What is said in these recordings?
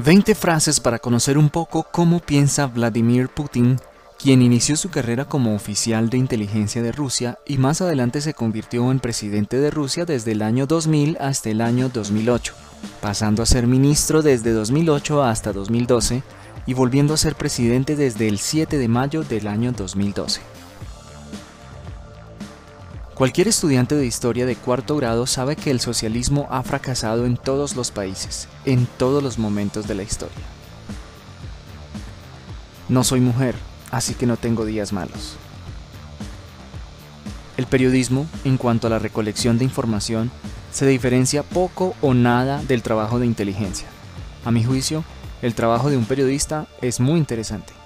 20 frases para conocer un poco cómo piensa Vladimir Putin, quien inició su carrera como oficial de inteligencia de Rusia y más adelante se convirtió en presidente de Rusia desde el año 2000 hasta el año 2008, pasando a ser ministro desde 2008 hasta 2012 y volviendo a ser presidente desde el 7 de mayo del año 2012. Cualquier estudiante de historia de cuarto grado sabe que el socialismo ha fracasado en todos los países, en todos los momentos de la historia. No soy mujer, así que no tengo días malos. El periodismo, en cuanto a la recolección de información, se diferencia poco o nada del trabajo de inteligencia. A mi juicio, el trabajo de un periodista es muy interesante.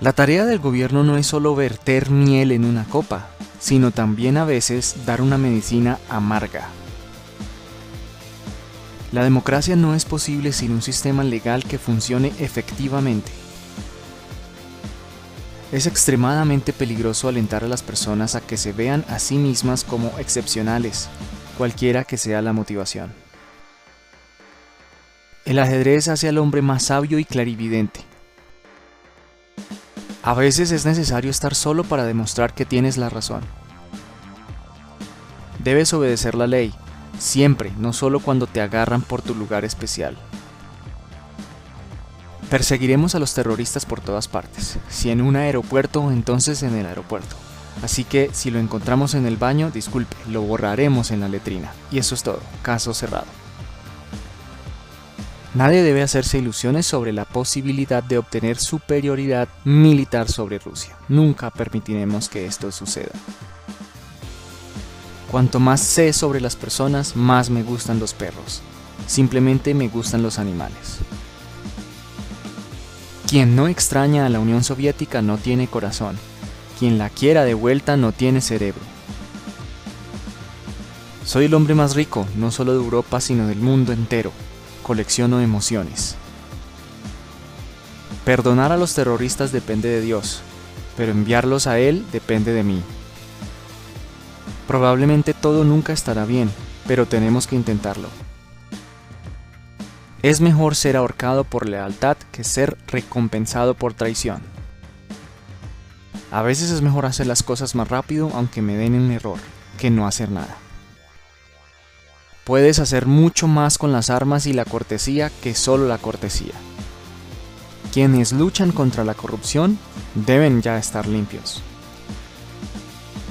La tarea del gobierno no es solo verter miel en una copa, sino también a veces dar una medicina amarga. La democracia no es posible sin un sistema legal que funcione efectivamente. Es extremadamente peligroso alentar a las personas a que se vean a sí mismas como excepcionales, cualquiera que sea la motivación. El ajedrez hace al hombre más sabio y clarividente, a veces es necesario estar solo para demostrar que tienes la razón. Debes obedecer la ley, siempre, no solo cuando te agarran por tu lugar especial. Perseguiremos a los terroristas por todas partes, si en un aeropuerto, entonces en el aeropuerto. Así que si lo encontramos en el baño, disculpe, lo borraremos en la letrina. Y eso es todo, caso cerrado. Nadie debe hacerse ilusiones sobre la posibilidad de obtener superioridad militar sobre Rusia. Nunca permitiremos que esto suceda. Cuanto más sé sobre las personas, más me gustan los perros. Simplemente me gustan los animales. Quien no extraña a la Unión Soviética no tiene corazón. Quien la quiera de vuelta no tiene cerebro. Soy el hombre más rico, no solo de Europa, sino del mundo entero colecciono emociones. Perdonar a los terroristas depende de Dios, pero enviarlos a Él depende de mí. Probablemente todo nunca estará bien, pero tenemos que intentarlo. Es mejor ser ahorcado por lealtad que ser recompensado por traición. A veces es mejor hacer las cosas más rápido aunque me den un error, que no hacer nada. Puedes hacer mucho más con las armas y la cortesía que solo la cortesía. Quienes luchan contra la corrupción deben ya estar limpios.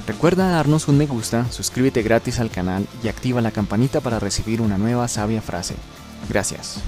Recuerda darnos un me gusta, suscríbete gratis al canal y activa la campanita para recibir una nueva sabia frase. Gracias.